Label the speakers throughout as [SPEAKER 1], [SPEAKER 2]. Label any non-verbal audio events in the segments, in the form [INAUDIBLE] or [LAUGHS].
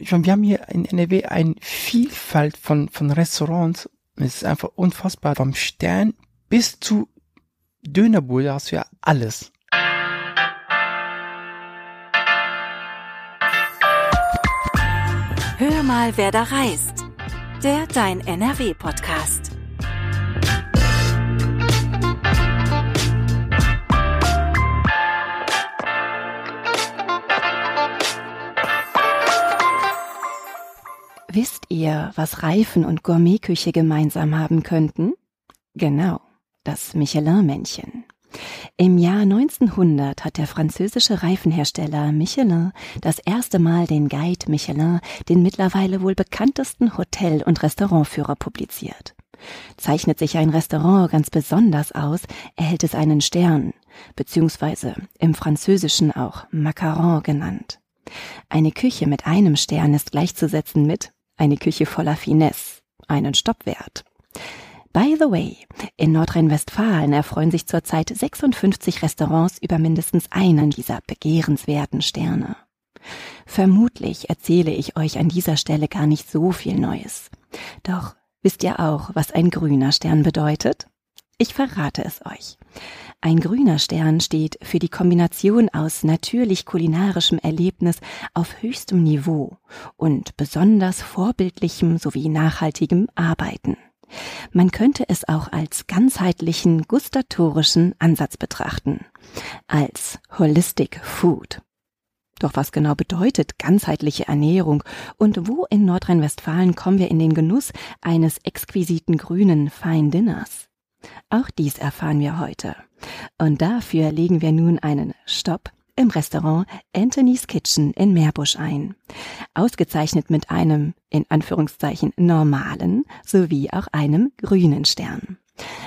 [SPEAKER 1] Ich meine, wir haben hier in NRW eine Vielfalt von, von Restaurants. Es ist einfach unfassbar. Vom Stern bis zu Dönerbude hast du ja alles.
[SPEAKER 2] Hör mal, wer da reist. Der Dein NRW-Podcast. Wisst ihr, was Reifen und Gourmetküche gemeinsam haben könnten? Genau, das Michelin-Männchen. Im Jahr 1900 hat der französische Reifenhersteller Michelin das erste Mal den Guide Michelin, den mittlerweile wohl bekanntesten Hotel- und Restaurantführer, publiziert. Zeichnet sich ein Restaurant ganz besonders aus, erhält es einen Stern, beziehungsweise im Französischen auch Macaron genannt. Eine Küche mit einem Stern ist gleichzusetzen mit eine Küche voller Finesse, einen Stoppwert. By the way, in Nordrhein-Westfalen erfreuen sich zurzeit 56 Restaurants über mindestens einen dieser begehrenswerten Sterne. Vermutlich erzähle ich euch an dieser Stelle gar nicht so viel Neues. Doch wisst ihr auch, was ein grüner Stern bedeutet? Ich verrate es euch. Ein grüner Stern steht für die Kombination aus natürlich kulinarischem Erlebnis auf höchstem Niveau und besonders vorbildlichem sowie nachhaltigem Arbeiten. Man könnte es auch als ganzheitlichen gustatorischen Ansatz betrachten, als Holistic Food. Doch was genau bedeutet ganzheitliche Ernährung und wo in Nordrhein-Westfalen kommen wir in den Genuss eines exquisiten grünen Fine Dinners? Auch dies erfahren wir heute. Und dafür legen wir nun einen Stopp im Restaurant Anthony's Kitchen in Meerbusch ein. Ausgezeichnet mit einem, in Anführungszeichen, normalen sowie auch einem grünen Stern.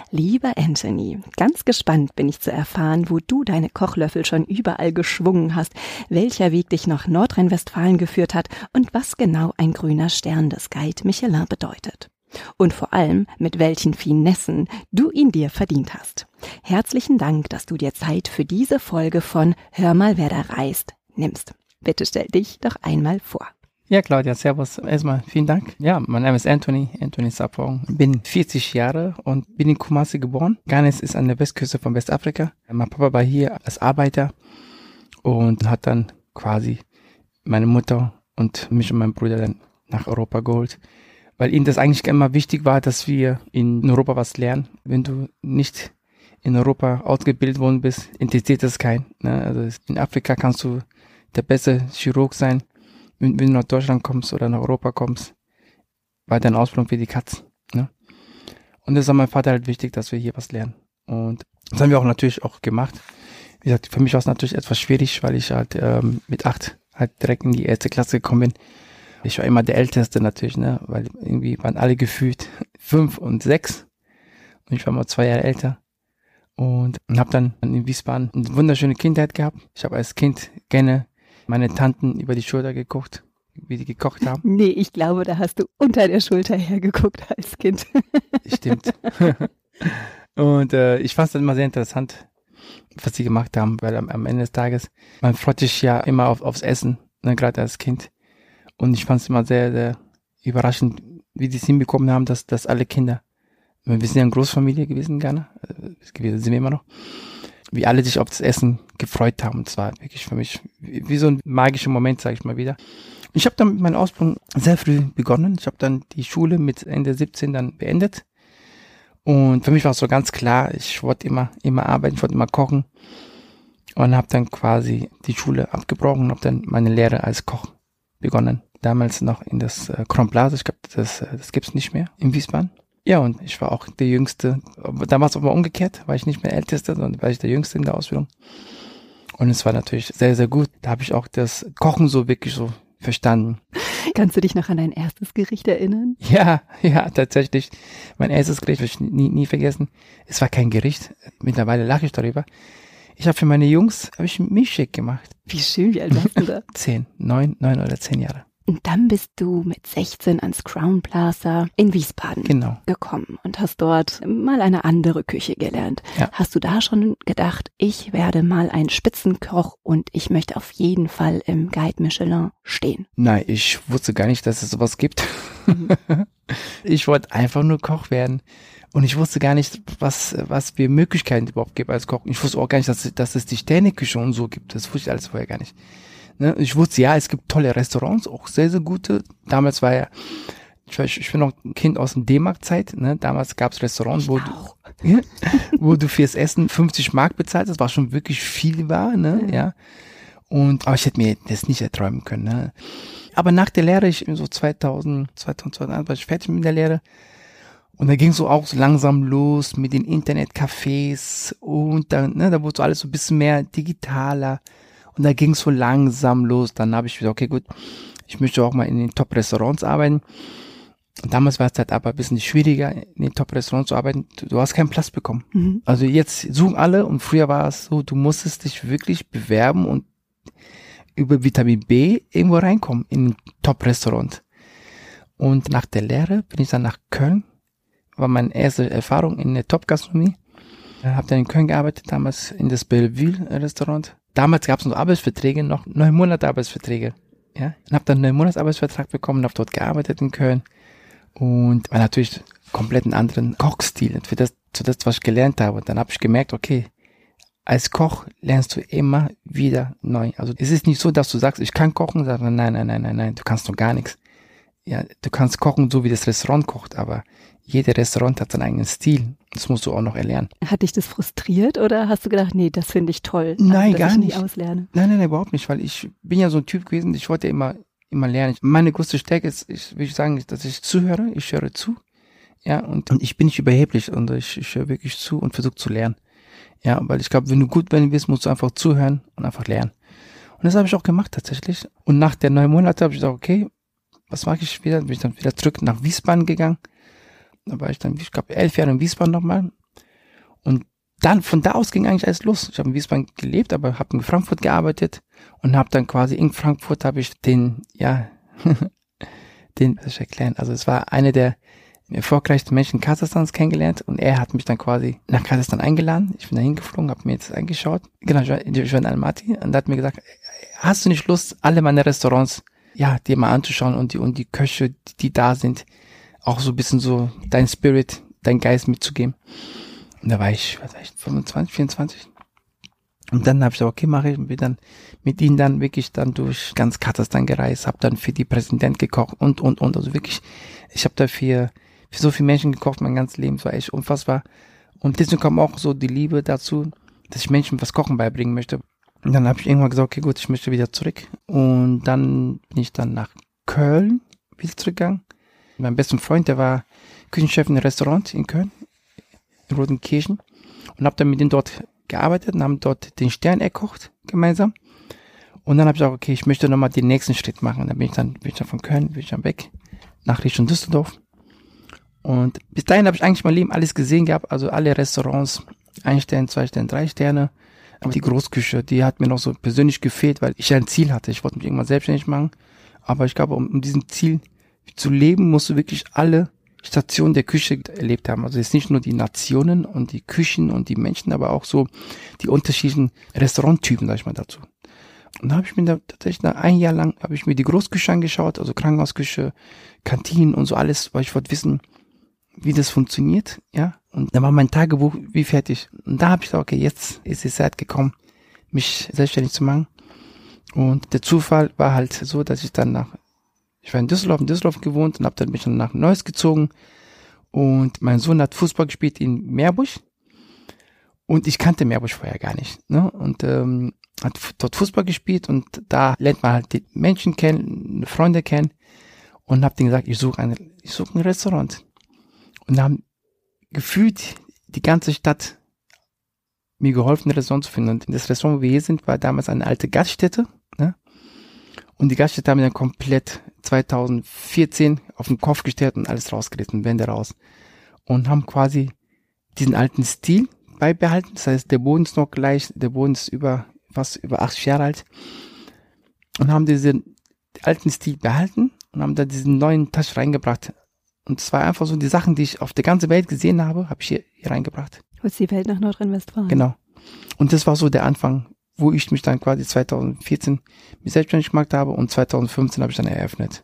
[SPEAKER 2] Lieber Anthony, ganz gespannt bin ich zu erfahren, wo du deine Kochlöffel schon überall geschwungen hast, welcher Weg dich nach Nordrhein-Westfalen geführt hat und was genau ein grüner Stern des Guide Michelin bedeutet und vor allem mit welchen Finessen du ihn dir verdient hast. Herzlichen Dank, dass du dir Zeit für diese Folge von Hör mal, wer da reist nimmst. Bitte stell dich doch einmal vor.
[SPEAKER 1] Ja, Claudia, servus. Erstmal vielen Dank. Ja, mein Name ist Anthony, Anthony Sapong. Bin 40 Jahre und bin in Kumasi geboren. Ghana ist an der Westküste von Westafrika. Mein Papa war hier als Arbeiter und hat dann quasi meine Mutter und mich und meinen Bruder dann nach Europa geholt weil ihnen das eigentlich immer wichtig war, dass wir in Europa was lernen. Wenn du nicht in Europa ausgebildet worden bist, interessiert das keinen. Ne? Also in Afrika kannst du der beste Chirurg sein. Wenn, wenn, du nach Deutschland kommst oder nach Europa kommst, war deine Ausbildung für die Katz. Ne? Und das war mein Vater halt wichtig, dass wir hier was lernen. Und das haben wir auch natürlich auch gemacht. Wie gesagt, für mich war es natürlich etwas schwierig, weil ich halt ähm, mit acht halt direkt in die erste Klasse gekommen bin ich war immer der Älteste natürlich, ne? Weil irgendwie waren alle gefühlt [LAUGHS] fünf und sechs. Und ich war mal zwei Jahre älter. Und habe dann in Wiesbaden eine wunderschöne Kindheit gehabt. Ich habe als Kind gerne meine Tanten über die Schulter geguckt, wie die gekocht haben. [LAUGHS]
[SPEAKER 2] Nee, ich glaube, da hast du unter der Schulter hergeguckt [LAUGHS] als Kind.
[SPEAKER 1] Stimmt. und äh, ich fand es dann immer sehr interessant, was sie gemacht haben, weil am, am Ende des Tages, man freut sich ja immer auf, aufs Essen, ne, gerade als Kind. Und ich fand es immer sehr, sehr überraschend, wie die es hinbekommen haben, dass, dass alle Kinder, wir sind ja eine Großfamilie gewesen Ghana, äh, sind wir immer noch, wie alle sich auf das Essen gefreut haben. Und zwar wirklich für mich wie, wie so ein magischer Moment, sage ich mal wieder. Ich habe dann mit meiner Ausbildung sehr früh begonnen. Ich habe dann die Schule mit Ende 17 dann beendet. Und für mich war es so ganz klar, ich wollte immer, immer arbeiten, ich wollte immer kochen. Und habe dann quasi die Schule abgebrochen und habe dann meine Lehre als Koch begonnen damals noch in das äh, Kronblase. Ich glaube, das, äh, das gibt's nicht mehr in Wiesbaden. Ja, und ich war auch der Jüngste. Damals aber umgekehrt, war ich nicht mehr Älteste, sondern war ich der Jüngste in der Ausbildung. Und es war natürlich sehr, sehr gut. Da habe ich auch das Kochen so wirklich so verstanden. [LAUGHS]
[SPEAKER 2] Kannst du dich noch an dein erstes Gericht erinnern?
[SPEAKER 1] Ja, [LAUGHS] ja, tatsächlich. Mein erstes Gericht habe ich nie, nie vergessen. Es war kein Gericht. Mittlerweile lache ich darüber. Ich habe für meine Jungs habe ich Milchshake gemacht.
[SPEAKER 2] Wie schön, wie alt warst du da? [LAUGHS]
[SPEAKER 1] zehn, neun, neun oder zehn Jahre.
[SPEAKER 2] Und dann bist du mit 16 ans Crown Plaza in Wiesbaden
[SPEAKER 1] Genau.
[SPEAKER 2] gekommen und hast dort mal eine andere Küche gelernt.
[SPEAKER 1] Ja.
[SPEAKER 2] Hast du da schon gedacht, ich werde mal ein Spitzenkoch und ich möchte auf jeden Fall im Guide Michelin stehen?
[SPEAKER 1] Nein, ich wusste gar nicht, dass es sowas gibt.
[SPEAKER 2] Mhm. [LAUGHS]
[SPEAKER 1] ich wollte einfach nur Koch werden. Und ich wusste gar nicht, was, was für Möglichkeiten überhaupt gibt als Koch. Ich wusste auch gar nicht, dass, dass es die Sterneküche und so gibt. Das wusste ich alles vorher gar nicht. Ne? Ich wusste, ja, es gibt tolle Restaurants, auch sehr, sehr gute. Damals war ja, ich, weiß, ich bin noch ein Kind aus der D-Mark-Zeit. Ne? Damals gab es Restaurants, wo du,
[SPEAKER 2] Auch. [LAUGHS]
[SPEAKER 1] wo du fürs Essen 50 Mark bezahlt hast, was schon wirklich viel war, ne, ja. Und, aber ich hätte mir das nicht erträumen können, ne. Aber nach der Lehre, ich so 2000, 2001 war ich fertig mit der Lehre. Und da ging so auch so langsam los mit den Internetcafés und dann, ne, da wurde so alles so ein bisschen mehr digitaler. Und da ging es so langsam los. Dann habe ich gesagt, okay, gut, ich möchte auch mal in den Top-Restaurants arbeiten. Und damals war es halt aber ein bisschen schwieriger, in den Top-Restaurants zu arbeiten. Du, du hast keinen Platz bekommen.
[SPEAKER 2] Mhm.
[SPEAKER 1] Also jetzt suchen alle und früher war es so, du musstest dich wirklich bewerben und über Vitamin B irgendwo reinkommen in ein Top-Restaurant. Und nach der Lehre bin ich dann nach Köln. War meine erste Erfahrung in der Top-Gastronomie. Habe dann in Köln gearbeitet, damals in das Bellevue-Restaurant. Damals gab es noch Arbeitsverträge, noch neun Monate Arbeitsverträge. Ja, und habe dann einen neun Monats Arbeitsvertrag bekommen, habe dort gearbeitet in Köln und war natürlich komplett einen anderen Kochstil für das, für das, was ich gelernt habe. Und dann habe ich gemerkt, okay, als Koch lernst du immer wieder neu. Also es ist nicht so, dass du sagst, ich kann kochen, sagst, nein, nein, nein, nein, nein, du kannst noch gar nichts. Ja, du kannst kochen, so wie das Restaurant kocht, aber jeder Restaurant hat seinen eigenen Stil. Das musst du auch noch erlernen.
[SPEAKER 2] Hat dich das frustriert oder hast du gedacht, nee, das finde ich toll,
[SPEAKER 1] Nein,
[SPEAKER 2] dass
[SPEAKER 1] gar
[SPEAKER 2] ich
[SPEAKER 1] nicht.
[SPEAKER 2] auslerne?
[SPEAKER 1] Nein, nein, nein, überhaupt nicht, weil ich bin ja so ein Typ gewesen, ich wollte immer, immer lernen. Meine größte Stärke ist, ich will sagen, dass ich zuhöre, ich höre zu. Ja, und, und ich bin nicht überheblich und ich, ich höre wirklich zu und versuche zu lernen. Ja, weil ich glaube, wenn du gut werden willst, musst du einfach zuhören und einfach lernen. Und das habe ich auch gemacht tatsächlich. Und nach der neun Monate habe ich gesagt, okay, was mache ich wieder? Bin ich dann wieder zurück nach Wiesbaden gegangen. Da war ich dann, ich glaube, elf Jahre in Wiesbaden nochmal. Und dann, von da aus ging eigentlich alles los. Ich habe in Wiesbaden gelebt, aber habe in Frankfurt gearbeitet und habe dann quasi in Frankfurt habe ich den, ja, [LAUGHS] den, was ich erklären? Also es war einer der erfolgreichsten Menschen Kasachstans kennengelernt und er hat mich dann quasi nach Kasachstan eingeladen. Ich bin da hingeflogen, habe mir das angeschaut. Genau, ich war, in Almaty und hat mir gesagt, hast du nicht Lust, alle meine Restaurants, ja, dir mal anzuschauen und die, und die Köche, die da sind, auch so ein bisschen so dein Spirit, dein Geist mitzugeben. Und da war ich, was war ich, 25, 24? Und dann habe ich gesagt, okay, mache ich und bin dann mit ihnen dann wirklich dann durch ganz Kasachstan gereist, habe dann für die Präsident gekocht und, und, und. Also wirklich, ich habe da für, so viele Menschen gekocht, mein ganzes Leben, es war echt unfassbar. Und deswegen kam auch so die Liebe dazu, dass ich Menschen was Kochen beibringen möchte. Und dann habe ich irgendwann gesagt, okay, gut, ich möchte wieder zurück. Und dann bin ich dann nach Köln wieder zurückgegangen. Mein besten Freund, der war Küchenchef in einem Restaurant in Köln, in Rotenkirchen. Und habe dann mit ihm dort gearbeitet und haben dort den Stern erkocht gemeinsam. Und dann habe ich gesagt, okay, ich möchte nochmal den nächsten Schritt machen. Dann bin ich dann, bin ich dann von Köln, bin ich dann weg nach Richtung Düsseldorf. Und bis dahin habe ich eigentlich mein Leben alles gesehen gehabt, also alle Restaurants, ein Stern, zwei Sterne, drei Sterne. Aber die Großküche, die hat mir noch so persönlich gefehlt, weil ich ein Ziel hatte. Ich wollte mich irgendwann selbstständig machen. Aber ich glaube, um, um diesem Ziel zu leben, musst du wirklich alle Stationen der Küche erlebt haben. Also jetzt nicht nur die Nationen und die Küchen und die Menschen, aber auch so die unterschiedlichen Restauranttypen, sag ich mal dazu. Und da habe ich mir da tatsächlich nach ein Jahr lang habe ich mir die Großküche angeschaut, also Krankenhausküche, Kantinen und so alles, weil ich wollte wissen, wie das funktioniert, ja. Und da war mein Tagebuch wie fertig. Und da habe ich gesagt, okay, jetzt ist die Zeit gekommen, mich selbstständig zu machen. Und der Zufall war halt so, dass ich dann nach, ich war in Düsseldorf, in Düsseldorf gewohnt und habe dann mich dann nach Neuss gezogen. Und mein Sohn hat Fußball gespielt in Meerbusch. Und ich kannte Meerbusch vorher gar nicht. Ne? Und ähm, hat dort Fußball gespielt und da lernt man halt die Menschen kennen, Freunde kennen. Und habe denen gesagt, ich suche eine, ich suche ein Restaurant. Und haben gefühlt die ganze Stadt mir geholfen, ein Restaurant zu finden. Und das Restaurant, wo wir hier sind, war damals eine alte Gaststätte. Ne? Und die Gaststätte haben wir dann komplett 2014 auf den Kopf gestellt und alles rausgerissen, Wände raus. Und haben quasi diesen alten Stil beibehalten. Das heißt, der Boden ist noch gleich, der Boden ist über, fast über 80 Jahre alt. Und haben diese alten Stil behalten und haben da diesen neuen Touch reingebracht. Und es war einfach so die Sachen, die ich auf der ganzen Welt gesehen habe, habe ich hier, hier reingebracht.
[SPEAKER 2] Holst die Welt nach Nordrhein-Westfalen.
[SPEAKER 1] Genau. Und das war so der Anfang, wo ich mich dann quasi 2014 mit selbstständig gemacht habe und 2015 habe ich dann eröffnet.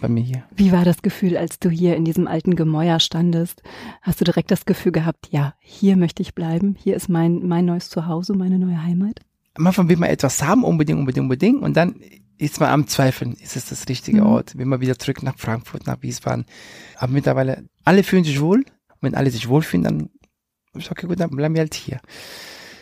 [SPEAKER 1] Bei mir hier.
[SPEAKER 2] Wie war das Gefühl, als du hier in diesem alten Gemäuer standest? Hast du direkt das Gefühl gehabt, ja, hier möchte ich bleiben, hier ist mein, mein neues Zuhause, meine neue Heimat?
[SPEAKER 1] Am Anfang will man etwas haben, unbedingt, unbedingt, unbedingt und dann ist man am Zweifeln, ist es das richtige mhm. Ort? Will man wieder zurück nach Frankfurt, nach Wiesbaden? Aber mittlerweile, alle fühlen sich wohl. Und wenn alle sich wohlfühlen, dann ist okay, gut, dann bleiben wir halt hier.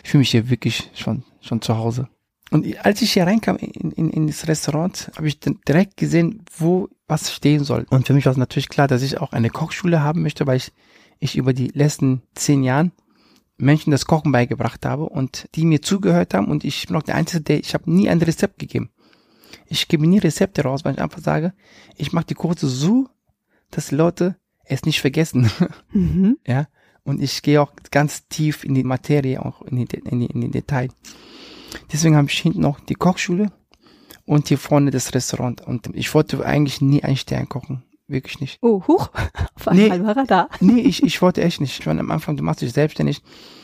[SPEAKER 1] Ich fühle mich hier wirklich schon, schon zu Hause. Und als ich hier reinkam in, in, in das Restaurant, habe ich direkt gesehen, wo was stehen soll. Und für mich war es natürlich klar, dass ich auch eine Kochschule haben möchte, weil ich, ich über die letzten zehn Jahren Menschen das Kochen beigebracht habe und die mir zugehört haben und ich bin auch der Einzige, der, ich habe nie ein Rezept gegeben. Ich gebe nie Rezepte raus, weil ich einfach sage, ich mache die Kurse so, dass die Leute es nicht vergessen. [LAUGHS] Mhm. Ja. Und ich gehe auch ganz tief in die Materie, auch in die, in die, in die Detail. Deswegen habe ich hinten noch die Kochschule und hier vorne das Restaurant. Und ich wollte eigentlich nie einen Stern kochen. Wirklich nicht.
[SPEAKER 2] Oh, huch. [LAUGHS] Auf einmal nee, war er da.
[SPEAKER 1] Nee, ich, ich wollte echt nicht. Ich war am Anfang, du machst dich selbstständig.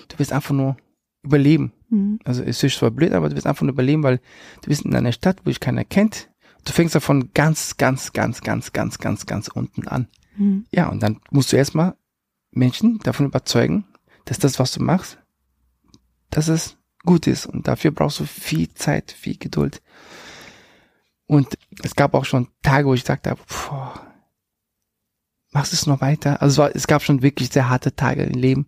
[SPEAKER 1] Du willst einfach nur überleben. Mhm. Also es ist zwar blöd, aber du willst einfach nur überleben, weil du bist in einer Stadt, wo dich keiner kennt. Du fängst davon ganz, ganz, ganz, ganz, ganz, ganz, ganz unten an. Mhm. Ja, und dann musst du erstmal Menschen davon überzeugen, dass das, was du machst, dass es gut ist. Und dafür brauchst du viel Zeit, viel Geduld. Und es gab auch schon Tage, wo ich sagte, boah, machst du es noch weiter? Also es, war, es gab schon wirklich sehr harte Tage im Leben.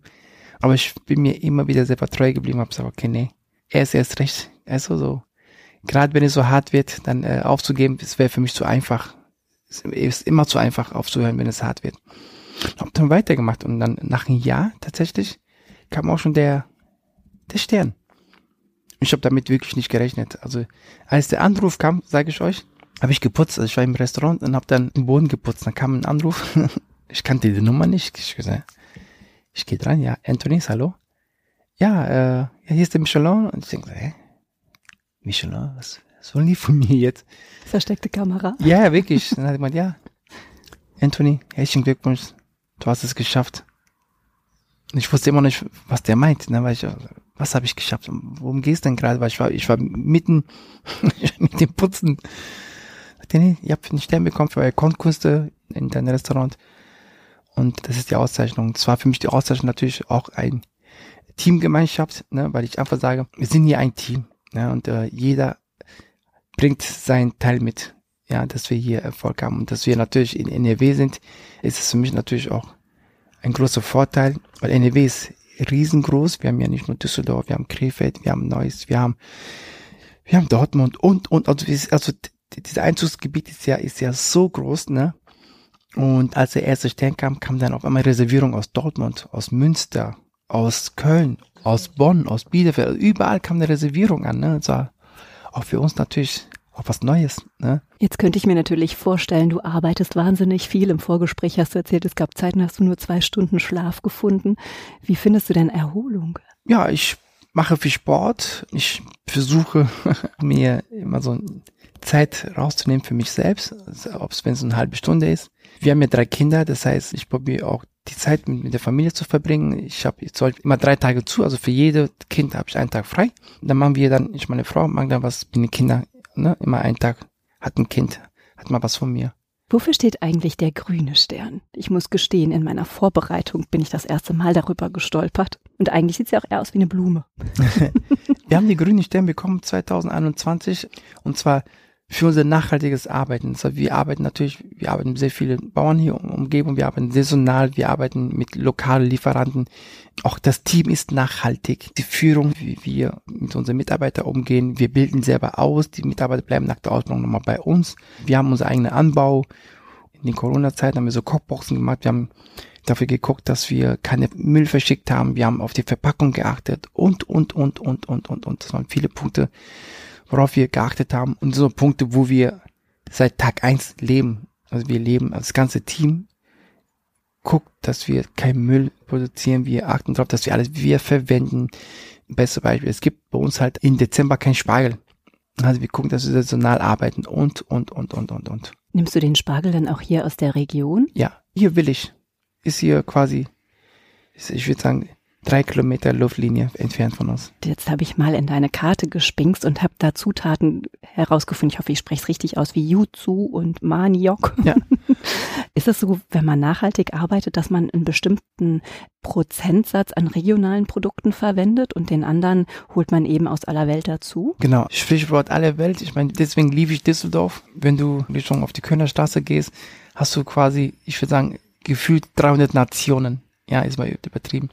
[SPEAKER 1] Aber ich bin mir immer wieder selber treu geblieben, habe gesagt, okay, nee, er ist erst recht. Also so, gerade wenn es so hart wird, dann äh, aufzugeben, es wäre für mich zu einfach. Es ist immer zu einfach aufzuhören, wenn es hart wird. Hab dann weitergemacht und dann nach einem Jahr tatsächlich kam auch schon der, der Stern. Ich habe damit wirklich nicht gerechnet. Also als der Anruf kam, sage ich euch, habe ich geputzt. Also ich war im Restaurant und habe dann den Boden geputzt. Dann kam ein Anruf. [LAUGHS] ich kannte die Nummer nicht. Ich gesagt, ich gehe dran, ja, Anthony, hallo. Ja, äh, ja, hier ist der Michelin. Und ich denke, hä? Michelin, was, was wollen die von mir jetzt?
[SPEAKER 2] Versteckte Kamera.
[SPEAKER 1] Ja, wirklich. Dann hat jemand, ja, Anthony, herzlichen Glückwunsch, du hast es geschafft. Und ich wusste immer nicht, was der meint, ne, weil ich, was habe ich geschafft? Worum geht's denn gerade? Weil ich war, ich war mitten [LAUGHS] mit dem Putzen. Ich habe einen Stern bekommen für eure Kochkünste in deinem Restaurant. Und das ist die Auszeichnung. Das war für mich die Auszeichnung natürlich auch ein Teamgemeinschaft, ne, weil ich einfach sage, wir sind hier ein Team. Ne, und äh, jeder bringt seinen Teil mit, ja, dass wir hier Erfolg haben. Und dass wir natürlich in NRW sind, ist es für mich natürlich auch ein großer Vorteil, weil NRW ist riesengroß. Wir haben ja nicht nur Düsseldorf, wir haben Krefeld, wir haben Neuss, wir haben, wir haben Dortmund und, und, also, also dieses Einzugsgebiet ist ja, ist ja so groß, ne? Und als der erste Stern kam, kam dann auf einmal Reservierung aus Dortmund, aus Münster, aus Köln, aus Bonn, aus Bielefeld. Also überall kam eine Reservierung an. Ne? Das war auch für uns natürlich auch was Neues. Ne?
[SPEAKER 2] Jetzt könnte ich mir natürlich vorstellen, du arbeitest wahnsinnig viel. Im Vorgespräch hast du erzählt, es gab Zeiten, hast du nur zwei Stunden Schlaf gefunden. Wie findest du denn Erholung?
[SPEAKER 1] Ja, ich mache viel Sport. Ich versuche [LAUGHS] mir immer so Zeit rauszunehmen für mich selbst, also ob es wenn es eine halbe Stunde ist. Wir haben ja drei Kinder, das heißt, ich probiere auch die Zeit mit, mit der Familie zu verbringen. Ich habe jetzt immer drei Tage zu, also für jede Kind habe ich einen Tag frei. dann machen wir dann, ich meine Frau machen dann was mit den Kindern, ne? Immer einen Tag hat ein Kind, hat mal was von mir.
[SPEAKER 2] Wofür steht eigentlich der grüne Stern? Ich muss gestehen, in meiner Vorbereitung bin ich das erste Mal darüber gestolpert. Und eigentlich sieht es ja auch eher aus wie eine Blume. [LAUGHS]
[SPEAKER 1] wir haben die grüne Stern bekommen 2021 und zwar für unser nachhaltiges Arbeiten. Also wir arbeiten natürlich, wir arbeiten sehr vielen Bauern hier in Umgebung, wir arbeiten saisonal, wir arbeiten mit lokalen Lieferanten. Auch das Team ist nachhaltig. Die Führung, wie wir mit unseren Mitarbeitern umgehen, wir bilden selber aus, die Mitarbeiter bleiben nach der Ausbildung nochmal bei uns. Wir haben unseren eigenen Anbau. In den Corona-Zeiten haben wir so Kochboxen gemacht, wir haben dafür geguckt, dass wir keine Müll verschickt haben, wir haben auf die Verpackung geachtet und, und, und, und, und, und, und. Das waren viele Punkte worauf wir geachtet haben und so Punkte, wo wir seit Tag eins leben. Also wir leben, also das ganze Team guckt, dass wir kein Müll produzieren. Wir achten darauf, dass wir alles wir verwenden. Beste Beispiel, es gibt bei uns halt im Dezember kein Spargel. Also wir gucken, dass wir saisonal arbeiten und, und, und, und, und, und.
[SPEAKER 2] Nimmst du den Spargel dann auch hier aus der Region?
[SPEAKER 1] Ja, hier will ich. Ist hier quasi, ich würde sagen, drei Kilometer Luftlinie entfernt von uns.
[SPEAKER 2] Jetzt habe ich mal in deine Karte gespinkst und habe da Zutaten herausgefunden. Ich hoffe, ich spreche es richtig aus, wie Jutsu und Maniok.
[SPEAKER 1] Ja. [LAUGHS]
[SPEAKER 2] Ist es so, wenn man nachhaltig arbeitet, dass man einen bestimmten Prozentsatz an regionalen Produkten verwendet und den anderen holt man eben aus aller Welt dazu?
[SPEAKER 1] Genau, Sprichwort aller Welt. Ich meine, deswegen liebe ich Düsseldorf. Wenn du Richtung auf die Kölner gehst, hast du quasi, ich würde sagen, gefühlt 300 Nationen. Ja, ist mal übertrieben.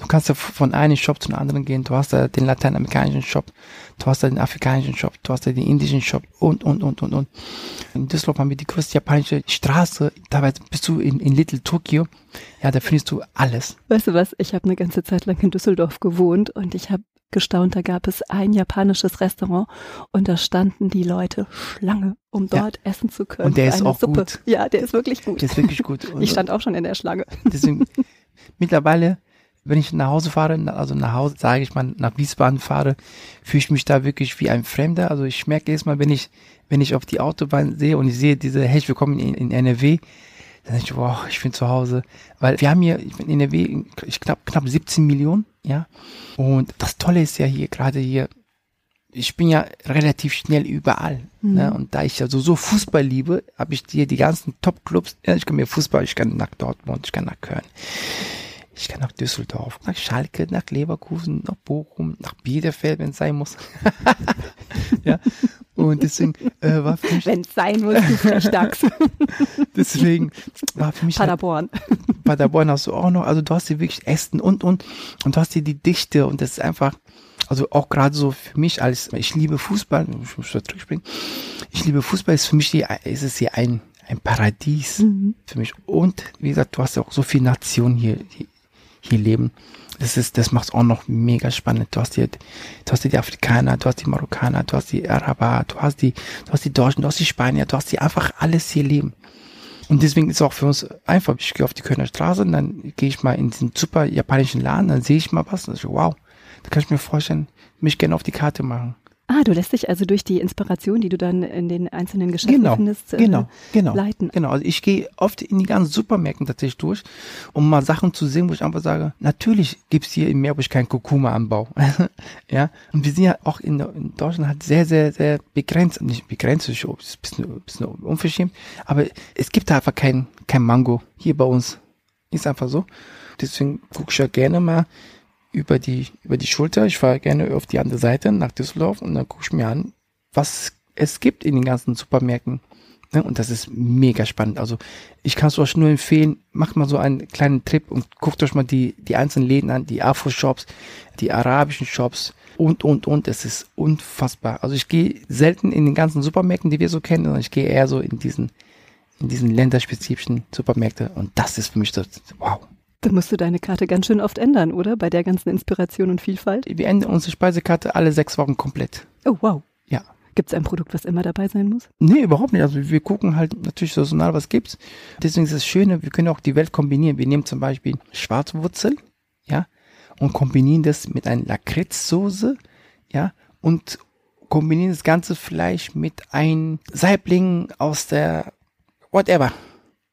[SPEAKER 1] Du kannst ja von einem Shop zum anderen gehen. Du hast da den lateinamerikanischen Shop, du hast da den afrikanischen Shop, du hast da den indischen Shop und, und, und, und, und. In Düsseldorf haben wir die größte japanische Straße. Dabei bist du in, in Little Tokyo. Ja, da findest du alles.
[SPEAKER 2] Weißt du was? Ich habe eine ganze Zeit lang in Düsseldorf gewohnt und ich habe gestaunt, da gab es ein japanisches Restaurant und da standen die Leute Schlange, um dort ja. essen zu können.
[SPEAKER 1] Und der ist auch Suppe. gut.
[SPEAKER 2] Ja, der ist wirklich gut.
[SPEAKER 1] Der ist wirklich gut. [LAUGHS]
[SPEAKER 2] Ich stand auch schon in der Schlange.
[SPEAKER 1] Deswegen, mittlerweile wenn ich nach Hause fahre, also nach Hause, sage ich mal, nach Wiesbaden fahre, fühle ich mich da wirklich wie ein Fremder. Also ich merke erstmal, wenn ich, wenn ich auf die Autobahn sehe und ich sehe diese, hey, willkommen in, in NRW, dann denke ich, wow, ich bin zu Hause. Weil wir haben hier in NRW, ich knapp, knapp 17 Millionen, ja. Und das Tolle ist ja hier, gerade hier, ich bin ja relativ schnell überall. Mhm. Ne? Und da ich ja so, so Fußball liebe, habe ich hier die ganzen Top-Clubs. Ja, ich kann mir Fußball, ich kann nach Dortmund, ich kann nach Köln. Ich kann nach Düsseldorf, nach Schalke, nach Leverkusen, nach Bochum, nach Bielefeld, wenn es sein muss. [LAUGHS] ja. Und deswegen äh, war für mich.
[SPEAKER 2] Wenn es sein muss, du [LAUGHS]
[SPEAKER 1] deswegen war für mich.
[SPEAKER 2] Halt Paderborn.
[SPEAKER 1] Halt, [LAUGHS] Paderborn hast du auch noch. Also du hast hier wirklich Essen und und und du hast hier die Dichte und das ist einfach. Also auch gerade so für mich als ich liebe Fußball, ich muss da zurückspringen. Ich liebe Fußball, ist für mich hier, ist es hier ein ein Paradies mhm. für mich. Und wie gesagt, du hast ja auch so viele Nationen hier, hier hier leben. Das ist, das macht's auch noch mega spannend. Du hast hier, du hast die Afrikaner, du hast die Marokkaner, du hast die Araber, du hast die, du hast die Deutschen, du hast die Spanier, du hast die einfach alles hier leben. Und deswegen ist es auch für uns einfach. Ich gehe auf die Kölner Straße und dann gehe ich mal in diesen super japanischen Laden, dann sehe ich mal was und ich, wow, da kann ich mir vorstellen, mich gerne auf die Karte machen.
[SPEAKER 2] Ah, du lässt dich also durch die Inspiration, die du dann in den einzelnen Geschäften
[SPEAKER 1] genau,
[SPEAKER 2] findest,
[SPEAKER 1] äh, genau, genau,
[SPEAKER 2] leiten.
[SPEAKER 1] Genau, also ich gehe oft in die ganzen Supermärkten tatsächlich durch, um mal Sachen zu sehen, wo ich einfach sage, natürlich gibt's hier in Meerbusch keinen Kurkuma-Anbau. [LAUGHS] ja, und wir sind ja auch in, in, Deutschland halt sehr, sehr, sehr begrenzt, nicht begrenzt, ist ein bisschen, bisschen unverschämt, aber es gibt da einfach kein, kein Mango hier bei uns. Ist einfach so. Deswegen gucke ich ja gerne mal, über die, über die Schulter. Ich fahre gerne auf die andere Seite nach Düsseldorf und dann gucke ich mir an, was es gibt in den ganzen Supermärkten. Ne? Und das ist mega spannend. Also ich kann es euch nur empfehlen, macht mal so einen kleinen Trip und guckt euch mal die, die einzelnen Läden an, die Afro-Shops, die arabischen Shops und, und, und. Es ist unfassbar. Also ich gehe selten in den ganzen Supermärkten, die wir so kennen, sondern ich gehe eher so in diesen, in diesen länderspezifischen Supermärkte und das ist für mich so, wow,
[SPEAKER 2] da musst du deine Karte ganz schön oft ändern, oder? Bei der ganzen Inspiration und Vielfalt.
[SPEAKER 1] Wir ändern unsere Speisekarte alle sechs Wochen komplett.
[SPEAKER 2] Oh, wow.
[SPEAKER 1] Ja.
[SPEAKER 2] Gibt es ein Produkt, was immer dabei sein muss?
[SPEAKER 1] Nee, überhaupt nicht. Also wir gucken halt natürlich saisonal, was gibt's. Deswegen ist das Schöne, wir können auch die Welt kombinieren. Wir nehmen zum Beispiel Schwarzwurzel, ja, und kombinieren das mit einer Lakritzsoße, ja, und kombinieren das ganze Fleisch mit einem Saibling aus der whatever,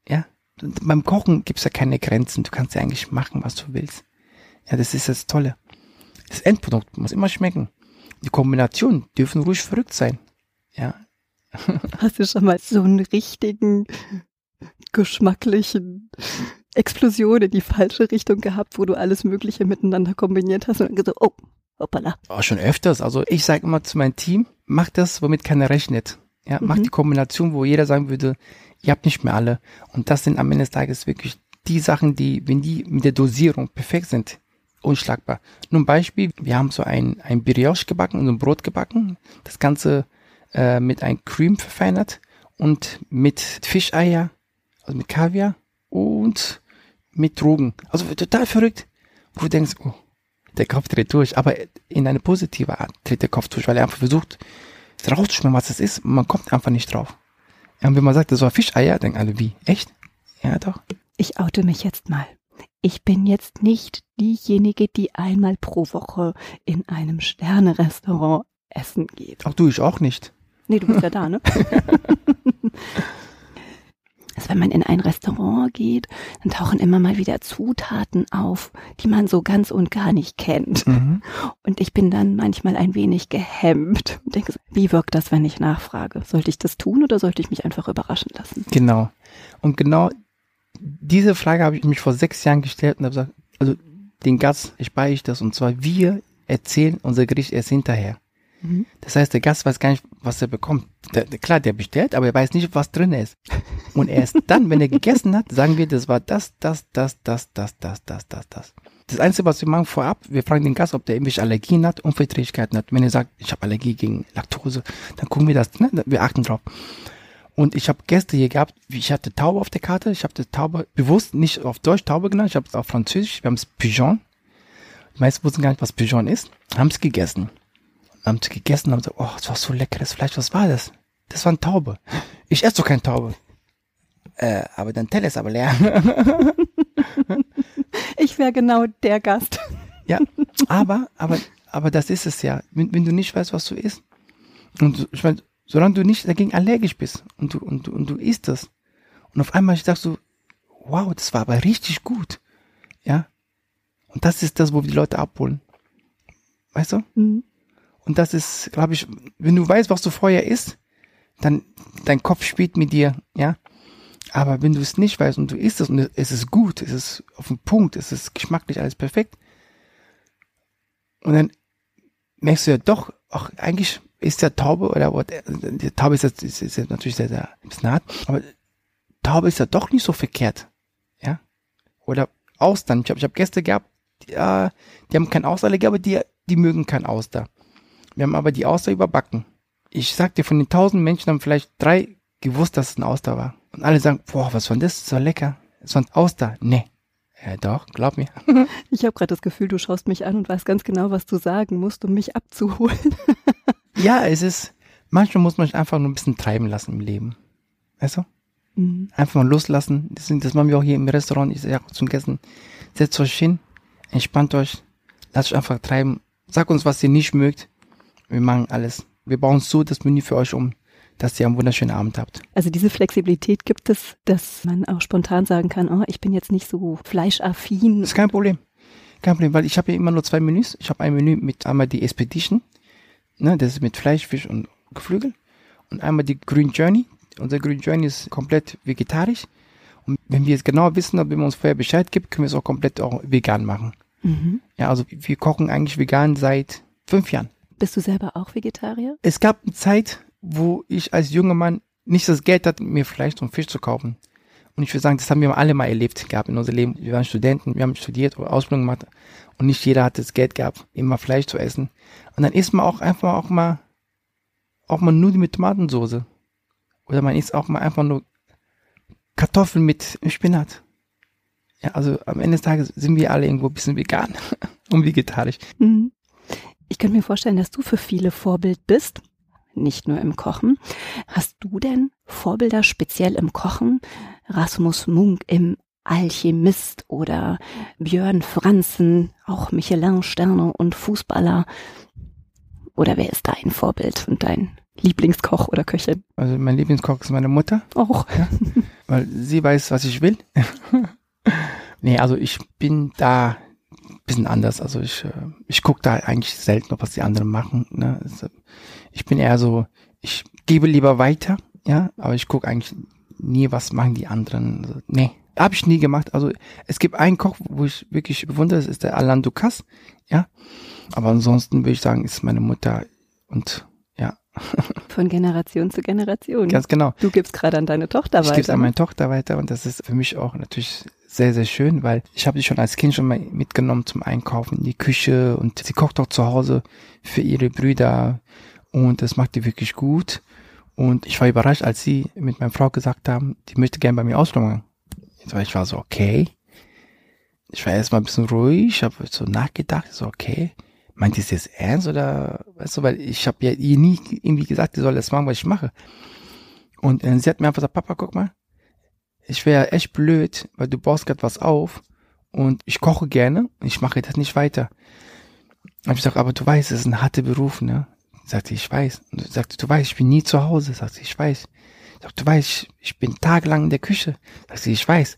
[SPEAKER 1] ja, beim Kochen gibt's ja keine Grenzen. Du kannst ja eigentlich machen, was du willst. Ja, das ist das Tolle. Das Endprodukt muss immer schmecken. Die Kombinationen dürfen ruhig verrückt sein. Ja. [LAUGHS]
[SPEAKER 2] Hast du schon mal so einen richtigen geschmacklichen Explosion in die falsche Richtung gehabt, wo du alles Mögliche miteinander kombiniert hast und dann gesagt, oh, hoppala.
[SPEAKER 1] Auch schon öfters. Also ich sage immer zu meinem Team, mach das, womit keiner rechnet. Ja, mach mhm. die Kombination, wo jeder sagen würde, ihr habt nicht mehr alle. Und das sind am Ende des Tages wirklich die Sachen, die, wenn die mit der Dosierung perfekt sind, unschlagbar. Nur ein Beispiel, wir haben so ein, ein Brioche gebacken, so ein Brot gebacken, das Ganze äh, mit einem Cream verfeinert und mit Fischeier, also mit Kaviar und mit Drogen. Also total verrückt. Wo du denkst, oh, der Kopf dreht durch, aber in eine positive Art dreht der Kopf durch, weil er einfach versucht, rauszuschmecken, was das ist. Man kommt einfach nicht drauf. Ja, und wenn man sagt, das war Fischeier, denken alle, wie? Echt? Ja, doch.
[SPEAKER 2] Ich oute mich jetzt mal. Ich bin jetzt nicht diejenige, die einmal pro Woche in einem Sternerestaurant Essen geht.
[SPEAKER 1] Ach du, ich auch nicht.
[SPEAKER 2] Nee, du bist ja da, ne? [LAUGHS] [LAUGHS] Also wenn man in ein Restaurant geht, dann tauchen immer mal wieder Zutaten auf, die man so ganz und gar nicht kennt.
[SPEAKER 1] Mhm.
[SPEAKER 2] Und ich bin dann manchmal ein wenig gehemmt und denke, wie wirkt das, wenn ich nachfrage? Sollte ich das tun oder sollte ich mich einfach überraschen lassen?
[SPEAKER 1] Genau. Und genau diese Frage habe ich mich vor sechs Jahren gestellt und habe gesagt, also den Gast spare ich das und zwar wir erzählen unser Gericht erst hinterher.
[SPEAKER 2] Mhm.
[SPEAKER 1] Das heißt, der Gast weiß gar nicht, was er bekommt. Der, der, klar, der bestellt, aber er weiß nicht, was drin ist. Und erst dann, wenn er gegessen hat, sagen wir, das war das, das, das, das, das, das, das, das, das. Das Einzige, was wir machen vorab, wir fragen den Gast, ob der irgendwelche Allergien hat, Unverträglichkeiten hat. Wenn er sagt, ich habe Allergie gegen Laktose, dann gucken wir das, ne? wir achten drauf. Und ich habe Gäste hier gehabt, ich hatte Taube auf der Karte, ich habe die Taube bewusst nicht auf Deutsch Taube genannt, ich habe es auf Französisch, wir haben es Pigeon. Die meisten wussten gar nicht, was Pigeon ist, haben es gegessen. Haben es gegessen und haben gesagt, oh, das war so leckeres Fleisch, was war das? Das war eine Taube. Ich esse doch keine Taube. Äh, aber dein Teller ist aber leer. [LAUGHS]
[SPEAKER 2] Ich wäre genau der Gast.
[SPEAKER 1] Ja, aber, aber, aber das ist es ja. Wenn, wenn du nicht weißt, was du isst. Und ich meine, solange du nicht dagegen allergisch bist und du, und du, und du isst das. Und auf einmal sagst du, wow, das war aber richtig gut. Ja. Und das ist das, wo wir die Leute abholen. Weißt du?
[SPEAKER 2] Mhm.
[SPEAKER 1] Und das ist, glaube ich, wenn du weißt, was du vorher isst, dann dein Kopf spielt mit dir, ja. Aber wenn du es nicht weißt und du isst es und es ist gut, es ist auf den Punkt, es ist geschmacklich alles perfekt, und dann merkst du ja doch, ach, eigentlich ist der Taube oder what, die Taube ist, jetzt, ist, ist natürlich sehr, sehr ein hart, aber Taube ist ja doch nicht so verkehrt, ja. Oder Austern. Ich habe ich hab Gäste gehabt, die, äh, die haben kein Austerallergie, aber die, die mögen kein Auster. Wir haben aber die Auster überbacken. Ich sag dir, von den tausend Menschen haben vielleicht drei gewusst, dass es ein Auster war. Und alle sagen, boah, was war das? Das war lecker. Das war ein Auster. Nee. Ja, doch, glaub mir. [LAUGHS]
[SPEAKER 2] Ich habe gerade das Gefühl, du schaust mich an und weißt ganz genau, was du sagen musst, um mich abzuholen. [LAUGHS]
[SPEAKER 1] Ja, es ist, manchmal muss man sich einfach nur ein bisschen treiben lassen im Leben. Weißt du?
[SPEAKER 2] Mhm.
[SPEAKER 1] Einfach mal loslassen. Das, sind, das machen wir auch hier im Restaurant. Ich sage auch zum Gästen, setzt euch hin, entspannt euch, lasst euch einfach treiben. Sagt uns, was ihr nicht mögt. Wir machen alles. Wir bauen so das Menü für euch um, dass ihr einen wunderschönen Abend habt.
[SPEAKER 2] Also diese Flexibilität gibt es, dass man auch spontan sagen kann, oh, ich bin jetzt nicht so fleischaffin.
[SPEAKER 1] Das ist kein Problem. Kein Problem, weil ich habe ja immer nur zwei Menüs. Ich habe ein Menü mit einmal die Expedition, ne, das ist mit Fleisch, Fisch und Geflügel. Und einmal die Green Journey. Unser Green Journey ist komplett vegetarisch. Und wenn wir jetzt genau wissen, ob wir uns vorher Bescheid gibt, können wir es auch komplett auch vegan machen.
[SPEAKER 2] Mhm.
[SPEAKER 1] Ja, also wir kochen eigentlich vegan seit fünf Jahren.
[SPEAKER 2] Bist du selber auch Vegetarier?
[SPEAKER 1] Es gab eine Zeit, wo ich als junger Mann nicht das Geld hatte, mir Fleisch und Fisch zu kaufen. Und ich würde sagen, das haben wir alle mal erlebt gehabt in unserem Leben. Wir waren Studenten, wir haben studiert oder Ausbildung gemacht und nicht jeder hat das Geld gehabt, immer Fleisch zu essen. Und dann isst man auch einfach auch mal, auch mal Nudeln mit Tomatensauce. Oder man isst auch mal einfach nur Kartoffeln mit Spinat. Ja, also am Ende des Tages sind wir alle irgendwo ein bisschen vegan [LAUGHS] und vegetarisch.
[SPEAKER 2] Mhm. Ich könnte mir vorstellen, dass du für viele Vorbild bist, nicht nur im Kochen. Hast du denn Vorbilder speziell im Kochen? Rasmus Munk im Alchemist oder Björn Franzen, auch Michelin-Sterne und Fußballer? Oder wer ist dein Vorbild und dein Lieblingskoch oder Köchin?
[SPEAKER 1] Also mein Lieblingskoch ist meine Mutter.
[SPEAKER 2] Auch.
[SPEAKER 1] weil sie weiß, was ich will. [LAUGHS] nee, also ich bin da bisschen anders. Also ich, äh, ich gucke da eigentlich selten, was die anderen machen. Ne? Also ich bin eher so, ich gebe lieber weiter, ja, aber ich gucke eigentlich nie, was machen die anderen. Also, nee, habe ich nie gemacht. Also es gibt einen Koch, wo ich wirklich bewundere, das ist der Alain Ducasse, ja. Aber ansonsten würde ich sagen, ist meine Mutter und ja, [LAUGHS]
[SPEAKER 2] Von Generation zu Generation.
[SPEAKER 1] ganz genau.
[SPEAKER 2] du gibst gerade an deine Tochter
[SPEAKER 1] Ich
[SPEAKER 2] weiter.
[SPEAKER 1] gebe es an meine Tochter weiter und das ist für mich auch natürlich sehr, sehr schön, weil ich habe sie schon als Kind schon mal mitgenommen zum Einkaufen in die Küche und sie kocht auch zu Hause für ihre Brüder und das macht die wirklich gut. Und ich war überrascht, als sie mit meiner Frau gesagt haben, die möchte gerne bei mir ausprobieren. Ich war so, okay. Ich war erstmal ein bisschen ruhig, habe so nachgedacht, so, okay. Meint die es jetzt ernst oder, weißt du, weil ich habe ja ihr nie irgendwie gesagt, die soll das machen, was ich mache. Und äh, sie hat mir einfach gesagt, Papa, guck mal, ich wäre echt blöd, weil du baust gerade was auf und ich koche gerne und ich mache das nicht weiter. Hab ich gesagt, aber du weißt, es ist ein harter Beruf, ne? Sagt sie, ich weiß. Und sagt, du weißt, ich bin nie zu Hause. Sagt sie, ich weiß. Sagt, du weißt, ich, ich bin tagelang in der Küche. Sagt sie, ich weiß.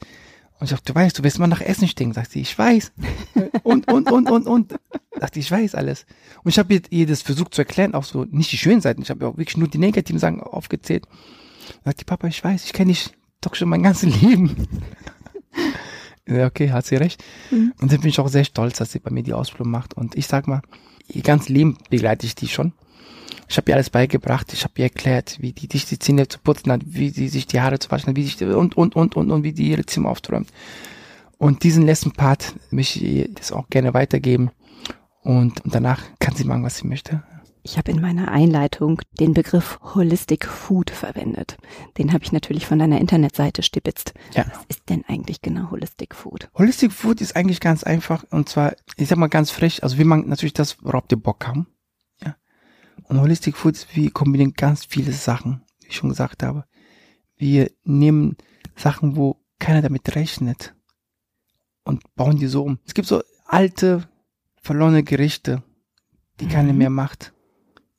[SPEAKER 1] Und ich sag, du weißt, du wirst immer nach Essen stinken. Sagt sie, ich weiß. [LAUGHS] Und, und, und, und, und. Sagt sie, ich weiß alles. Und ich habe ihr das versucht zu erklären, auch so nicht die schönen Seiten. Ich habe auch wirklich nur die negativen Sachen aufgezählt. Sagt die Papa, ich weiß, ich kenne dich doch schon mein ganzes Leben. [LAUGHS] ja, okay, hat sie recht. Mhm. Und dann bin ich auch sehr stolz, dass sie bei mir die Ausbildung macht. Und ich sag mal, ihr ganzes Leben begleite ich die schon. Ich habe ihr alles beigebracht, ich habe ihr erklärt, wie die sich die Zähne zu putzen hat, wie sie sich die Haare zu waschen hat, wie sich und und und und und wie die ihre Zimmer aufräumt. Und diesen letzten Part möchte ich ihr das auch gerne weitergeben. Und danach kann sie machen, was sie möchte.
[SPEAKER 2] Ich habe in meiner Einleitung den Begriff Holistic Food verwendet. Den habe ich natürlich von deiner Internetseite stibitzt. Ja. Was ist denn eigentlich genau Holistic Food?
[SPEAKER 1] Holistic Food ist eigentlich ganz einfach und zwar, ich sag mal ganz frech, also wir machen natürlich das, worauf wir Bock haben. Und Holistic Foods, wir kombinieren ganz viele Sachen, wie ich schon gesagt habe. Wir nehmen Sachen, wo keiner damit rechnet und bauen die so um. Es gibt so alte, verlorene Gerichte, die mhm. keiner mehr macht.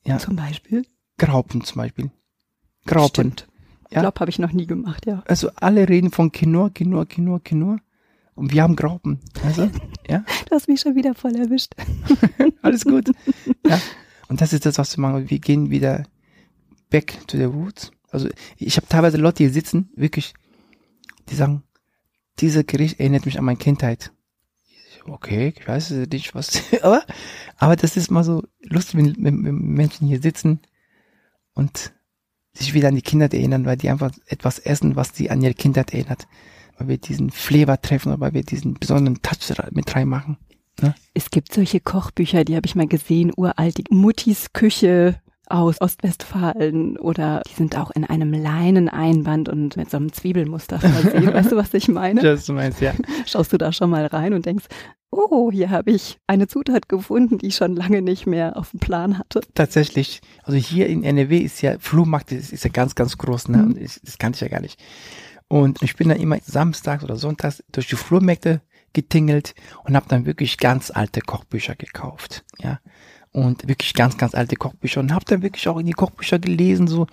[SPEAKER 2] Ja. Zum Beispiel?
[SPEAKER 1] Graupen zum Beispiel. Graupen. Stimmt.
[SPEAKER 2] Ja. Ich glaube, habe ich noch nie gemacht, ja.
[SPEAKER 1] Also alle reden von Quinoa, Quinoa, Quinoa, Quinoa. Und wir haben Graupen. Also, ja. [LAUGHS]
[SPEAKER 2] Du hast mich schon wieder voll erwischt. [LAUGHS]
[SPEAKER 1] Alles gut. [LAUGHS] Ja. Und das ist das, was wir machen. Wir gehen wieder back to the roots. Also ich habe teilweise Leute hier sitzen, wirklich, die sagen, dieser Gericht erinnert mich an meine Kindheit. Okay, ich weiß nicht, was, [LAUGHS] aber, aber das ist mal so lustig, wenn, wenn, wenn Menschen hier sitzen und sich wieder an die Kindheit erinnern, weil die einfach etwas essen, was sie an ihre Kindheit erinnert. Weil wir diesen Flavor treffen oder weil wir diesen besonderen Touch mit reinmachen.
[SPEAKER 2] Ne? Es gibt solche Kochbücher, die habe ich mal gesehen, uralt, die Muttis Küche aus Ostwestfalen oder die sind auch in einem Leineneinband und mit so einem Zwiebelmuster versehen. weißt du, was ich meine?
[SPEAKER 1] Das meinst, ja.
[SPEAKER 2] Schaust du da schon mal rein und denkst, oh, hier habe ich eine Zutat gefunden, die ich schon lange nicht mehr auf dem Plan hatte.
[SPEAKER 1] Tatsächlich. Also hier in NRW ist ja, Flohmarkt ist, ist ja ganz, ganz groß, ne? Mhm. Und ich, das kannte ich ja gar nicht. Und ich bin dann immer samstags oder sonntags durch die Flohmärkte getingelt und habe dann wirklich ganz alte Kochbücher gekauft, ja. Und wirklich ganz, ganz alte Kochbücher und habe dann wirklich auch in die Kochbücher gelesen, so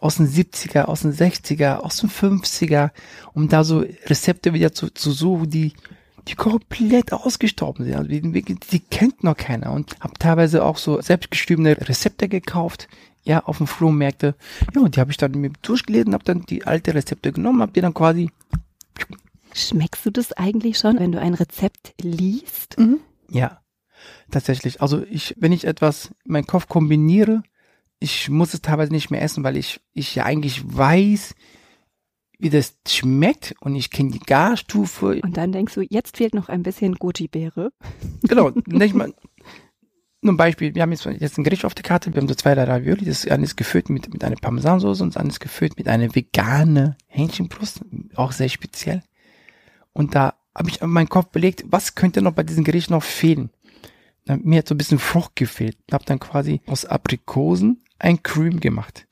[SPEAKER 1] aus den 70er, aus den 60er, aus den 50er, um da so Rezepte wieder zu, zu suchen, die die komplett ausgestorben sind. Also die, die kennt noch keiner und habe teilweise auch so selbstgeschriebene Rezepte gekauft, ja, auf den Flohmärkte. Ja, und die habe ich dann mir durchgelesen, habe dann die alte Rezepte genommen, habe die dann quasi
[SPEAKER 2] Schmeckst du das eigentlich schon, wenn du ein Rezept liest?
[SPEAKER 1] Mhm. Ja, tatsächlich. Also ich, wenn ich etwas in meinem Kopf kombiniere, ich muss es teilweise nicht mehr essen, weil ich, ich ja eigentlich weiß, wie das schmeckt und ich kenne die Garstufe.
[SPEAKER 2] Und dann denkst du, jetzt fehlt noch ein bisschen Goji-Beere. [LAUGHS]
[SPEAKER 1] Genau, nicht mal, nur ein Beispiel, wir haben jetzt, jetzt ein Gericht auf der Karte, wir haben so zwei, drei Ravioli, das eine ist gefüllt mit, mit einer Parmesansauce und das andere ist gefüllt mit einer vegane Hähnchenbrust, auch sehr speziell. Und da habe ich meinen Kopf belegt, was könnte noch bei diesem Gericht noch fehlen? Mir hat so ein bisschen Frucht gefehlt. Ich habe dann quasi aus Aprikosen ein Cream gemacht.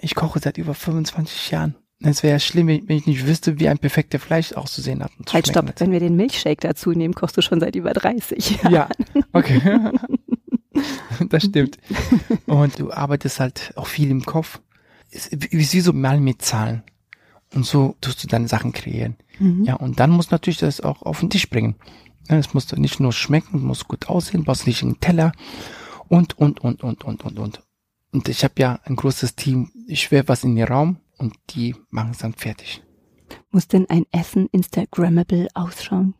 [SPEAKER 1] Ich koche seit über 25 Jahren. Es wäre ja schlimm, wenn ich nicht wüsste, wie ein perfekter Fleisch auszusehen hat.
[SPEAKER 2] Halt, stopp. Hat. Wenn wir den Milchshake dazu nehmen, kochst du schon seit über 30
[SPEAKER 1] Jahren. Ja, okay. [LAUGHS] das stimmt. Und du arbeitest halt auch viel im Kopf. Es ist wie so mal mit Zahlen. Und so tust du deine Sachen kreieren. Mhm. Ja, und dann musst du natürlich das auch auf den Tisch bringen. Ja, es muss nicht nur schmecken, muss gut aussehen, brauchst nicht einen Teller und, und, und, und, und, und, und. Und ich habe ja ein großes Team. Ich werfe was in den Raum und die machen es dann fertig.
[SPEAKER 2] Muss denn ein Essen Instagrammable ausschauen?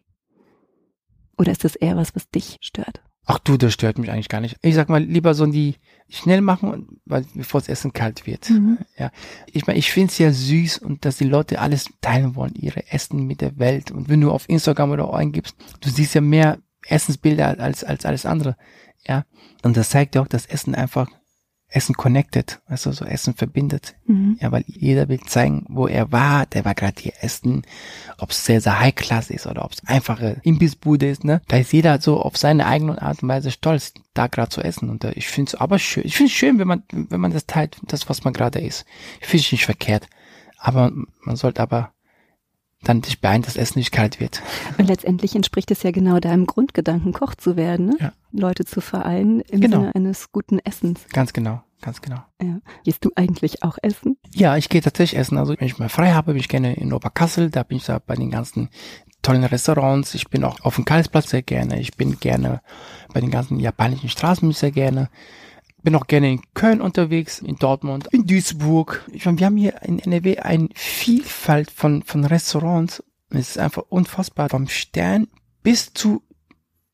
[SPEAKER 2] Oder ist das eher was, was dich stört?
[SPEAKER 1] Ach du, das stört mich eigentlich gar nicht. Ich sag mal, lieber so die schnell machen, weil bevor das Essen kalt wird. Mhm. Ja, ich meine, ich finde es ja süß und dass die Leute alles teilen wollen, ihre Essen mit der Welt. Und wenn du auf Instagram oder eingibst, du siehst ja mehr Essensbilder als als alles andere. Ja, und das zeigt ja auch, dass Essen einfach Essen connected, also so Essen verbindet. Mhm. Ja, weil jeder will zeigen, wo er war. Der war gerade hier essen, ob es sehr, sehr High Class ist oder ob es einfache Imbissbude ist, ne? Da ist jeder so auf seine eigene Art und Weise stolz, da gerade zu essen. Und äh, ich finde es aber schön. Ich finde es schön, wenn man, wenn man das teilt, das, was man gerade isst. Ich finde es nicht verkehrt. Aber man sollte aber dann dich beeint, dass Essen nicht kalt wird.
[SPEAKER 2] Und letztendlich entspricht es ja genau deinem Grundgedanken, Koch zu werden, ne?
[SPEAKER 1] Ja.
[SPEAKER 2] Leute zu vereinen im
[SPEAKER 1] Genau.
[SPEAKER 2] Sinne eines guten Essens.
[SPEAKER 1] Ganz genau, ganz genau.
[SPEAKER 2] Ja. Gehst du eigentlich auch essen?
[SPEAKER 1] Ja, ich gehe tatsächlich essen. Also wenn ich mal frei habe, bin ich gerne in Oberkassel. Da bin ich da bei den ganzen tollen Restaurants. Ich bin auch auf dem Karlsplatz sehr gerne. Ich bin gerne bei den ganzen japanischen Straßen sehr gerne. Bin auch gerne in Köln unterwegs, in Dortmund, in Duisburg. Ich meine, wir haben hier in NRW eine Vielfalt von, von Restaurants. Es ist einfach unfassbar. Vom Stern bis zu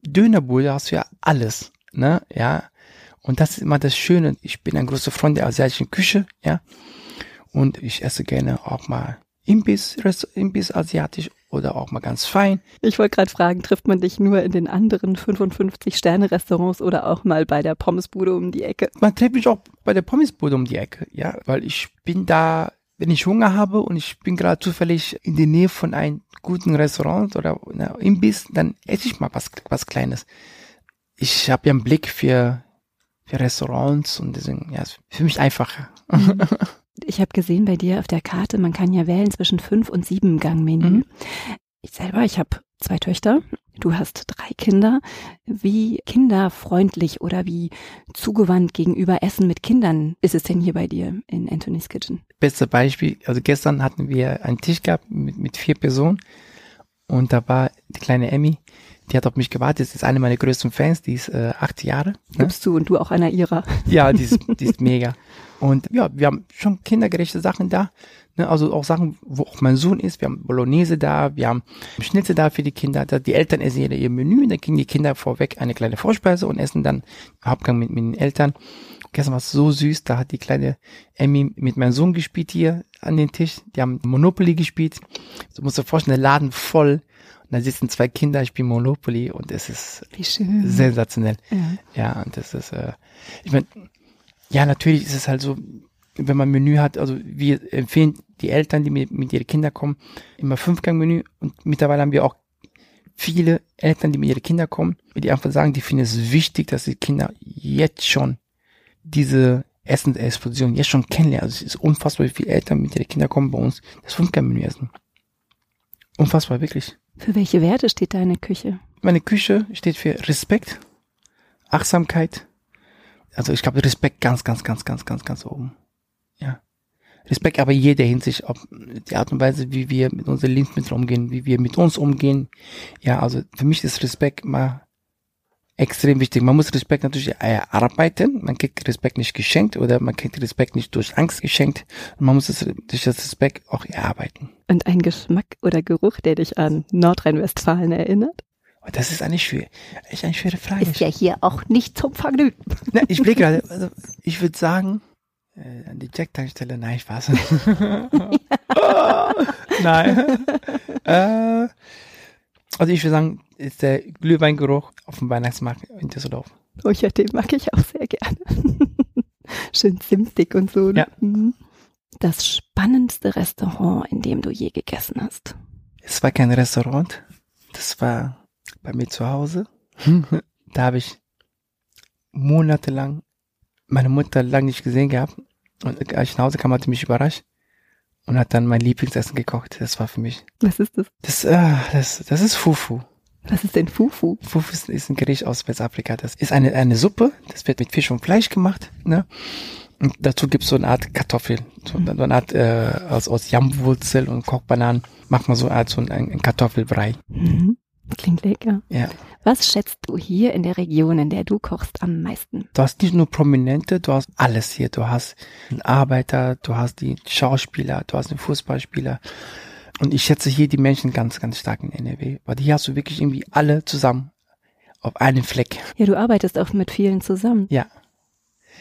[SPEAKER 1] Dönerbude hast du ja alles, ne, ja. Und das ist immer das Schöne. Ich bin ein großer Freund der asiatischen Küche, ja. Und ich esse gerne auch mal Imbiss, Imbiss asiatisch oder auch mal ganz fein.
[SPEAKER 2] Ich wollte gerade fragen, trifft man dich nur in den anderen 55 Sterne-Restaurants oder auch mal bei der Pommesbude um die Ecke?
[SPEAKER 1] Man trifft mich auch bei der Pommesbude um die Ecke, ja, weil ich bin da, wenn ich Hunger habe und ich bin gerade zufällig in der Nähe von einem guten Restaurant oder Imbiss, dann esse ich mal was, was Kleines. Ich habe ja einen Blick für, für Restaurants und deswegen, ja, ist für mich einfacher. [LAUGHS]
[SPEAKER 2] Ich habe gesehen bei dir auf der Karte, man kann ja wählen zwischen fünf und sieben Gangmenü.
[SPEAKER 1] Mhm.
[SPEAKER 2] Ich selber, ich habe zwei Töchter. Du hast drei Kinder. Wie kinderfreundlich oder wie zugewandt gegenüber Essen mit Kindern ist es denn hier bei dir in Anthony's Kitchen?
[SPEAKER 1] Beste Beispiel, also gestern hatten wir einen Tisch gehabt mit, mit vier Personen und da war die kleine Emmy, die hat auf mich gewartet, das ist eine meiner größten Fans, die ist äh, acht Jahre. Ne?
[SPEAKER 2] Gibst du und du auch einer ihrer?
[SPEAKER 1] Ja, die ist, [LAUGHS] die ist mega. Und ja, wir haben schon kindergerechte Sachen da. Ne? Also auch Sachen, wo auch mein Sohn ist. Wir haben Bolognese da, wir haben Schnitzel da für die Kinder. Da, die Eltern essen jeder ihr Menü, dann kriegen die Kinder vorweg eine kleine Vorspeise und essen dann Hauptgang mit, mit den Eltern. Gestern war es so süß, da hat die kleine Emmy mit meinem Sohn gespielt hier an den Tisch. Die haben Monopoly gespielt. Du musst dir vorstellen, der Laden voll. Und da sitzen zwei Kinder, spielen Monopoly und es ist sensationell.
[SPEAKER 2] Ja.
[SPEAKER 1] Ja, und das ist, äh, ich meine, ja, natürlich ist es halt so, wenn man ein Menü hat, also wir empfehlen die Eltern, die mit, mit ihren Kindern kommen, immer Fünfgang-Menü und mittlerweile haben wir auch viele Eltern, die mit ihren Kindern kommen, die einfach sagen, die finden es wichtig, dass die Kinder jetzt schon diese Essensexplosion jetzt schon kennenlernen. Also es ist unfassbar, wie viele Eltern mit ihren Kindern kommen bei uns, das Fünfgang-Menü essen. Unfassbar, wirklich.
[SPEAKER 2] Für welche Werte steht deine Küche?
[SPEAKER 1] Meine Küche steht für Respekt, Achtsamkeit. Also ich glaube Respekt ganz, ganz, ganz, ganz, ganz, ganz oben. Ja. Respekt aber jeder Hinsicht, ob die Art und Weise, wie wir mit unseren Lebensmitteln umgehen, wie wir mit uns umgehen. Ja, also für mich ist Respekt mal extrem wichtig. Man muss Respekt natürlich erarbeiten. Man kriegt Respekt nicht geschenkt oder man kriegt Respekt nicht durch Angst geschenkt. Und man muss es durch das Respekt auch erarbeiten.
[SPEAKER 2] Und ein Geschmack oder Geruch, der dich an Nordrhein-Westfalen erinnert?
[SPEAKER 1] Und das ist eine schwere, echt eine schwere Frage.
[SPEAKER 2] Ist ja hier auch nicht zum Vergnügen.
[SPEAKER 1] Na, ich blicke gerade, [LAUGHS] also ich würde sagen, äh, an die Jack-Tankstelle, nein, Spaß. [LAUGHS] [LAUGHS] nein. äh, also ich würde sagen, ist der Glühweingeruch auf dem Weihnachtsmarkt in Düsseldorf.
[SPEAKER 2] Oh ja, den mag ich auch sehr gerne. [LAUGHS] Schön zimtig und so. ne?
[SPEAKER 1] Ja.
[SPEAKER 2] Mhm. Das spannendste Restaurant, in dem du je gegessen hast.
[SPEAKER 1] Es war kein Restaurant, das war bei mir zu Hause. [LAUGHS] da habe ich monatelang meine Mutter lange nicht gesehen gehabt. Und als ich nach Hause kam, hat sie mich überrascht und hat dann mein Lieblingsessen gekocht. Das war für mich.
[SPEAKER 2] Was ist das?
[SPEAKER 1] Das, äh, das, das ist Fufu.
[SPEAKER 2] Was ist denn Fufu?
[SPEAKER 1] Fufu ist, ist ein Gericht aus Westafrika. Das ist eine, eine Suppe. Das wird mit Fisch und Fleisch gemacht. Ne? Und dazu gibt's so eine Art Kartoffel. So so eine Art äh, aus, aus Jammwurzel und Kochbananen. Macht man so eine Art so ein, ein Kartoffelbrei.
[SPEAKER 2] Mhm. Klingt lecker.
[SPEAKER 1] Ja.
[SPEAKER 2] Was schätzt du hier in der Region, in der du kochst, am meisten?
[SPEAKER 1] Du hast nicht nur Prominente, du hast alles hier. Du hast einen Arbeiter, du hast die Schauspieler, du hast den Fußballspieler. Und ich schätze hier die Menschen ganz, ganz stark in NRW. Weil hier hast du wirklich irgendwie alle zusammen auf einem Fleck.
[SPEAKER 2] Ja, du arbeitest auch mit vielen zusammen.
[SPEAKER 1] Ja.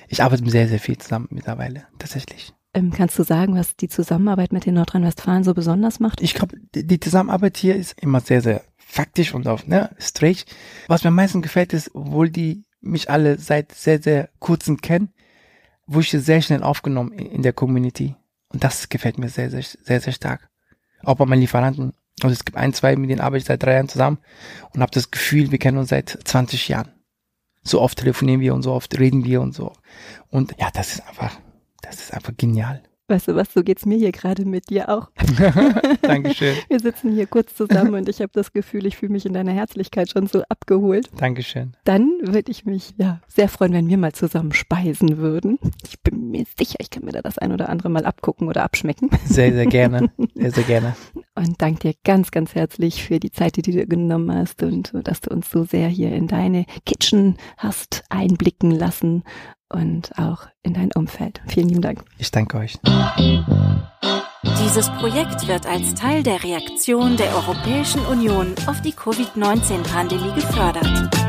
[SPEAKER 1] Ich arbeite sehr, sehr viel zusammen mittlerweile, tatsächlich.
[SPEAKER 2] Ähm, kannst du sagen, was die Zusammenarbeit mit den Nordrhein-Westfalen so besonders macht?
[SPEAKER 1] Ich glaube, die Zusammenarbeit hier ist immer sehr, sehr faktisch und auf, ne, straight. Was mir am meisten gefällt ist, obwohl die mich alle seit sehr, sehr kurzem kennen, wurde ich sehr schnell aufgenommen in der Community. Und das gefällt mir sehr, sehr, sehr, sehr stark. Auch bei meinen Lieferanten. Also es gibt ein, zwei, mit denen arbeite ich seit drei Jahren zusammen und habe das Gefühl, wir kennen uns seit 20 Jahren. So oft telefonieren wir und so oft reden wir und so. Und ja, das ist einfach, das ist einfach genial.
[SPEAKER 2] Weißt du was, so geht's mir hier gerade mit dir auch. [LAUGHS]
[SPEAKER 1] Dankeschön.
[SPEAKER 2] Wir sitzen hier kurz zusammen und ich habe das Gefühl, ich fühle mich in deiner Herzlichkeit schon so abgeholt.
[SPEAKER 1] Dankeschön.
[SPEAKER 2] Dann würde ich mich ja sehr freuen, wenn wir mal zusammen speisen würden. Ich bin mir sicher, ich kann mir da das ein oder andere mal abgucken oder abschmecken.
[SPEAKER 1] Sehr, sehr gerne. [LAUGHS] Sehr, sehr gerne.
[SPEAKER 2] Und danke dir ganz, ganz herzlich für die Zeit, die du dir genommen hast und dass du uns so sehr hier in deine Kitchen hast einblicken lassen und auch in dein Umfeld. Vielen lieben Dank.
[SPEAKER 1] Ich danke euch.
[SPEAKER 3] Dieses Projekt wird als Teil der Reaktion der Europäischen Union auf die Covid-19-Pandemie gefördert.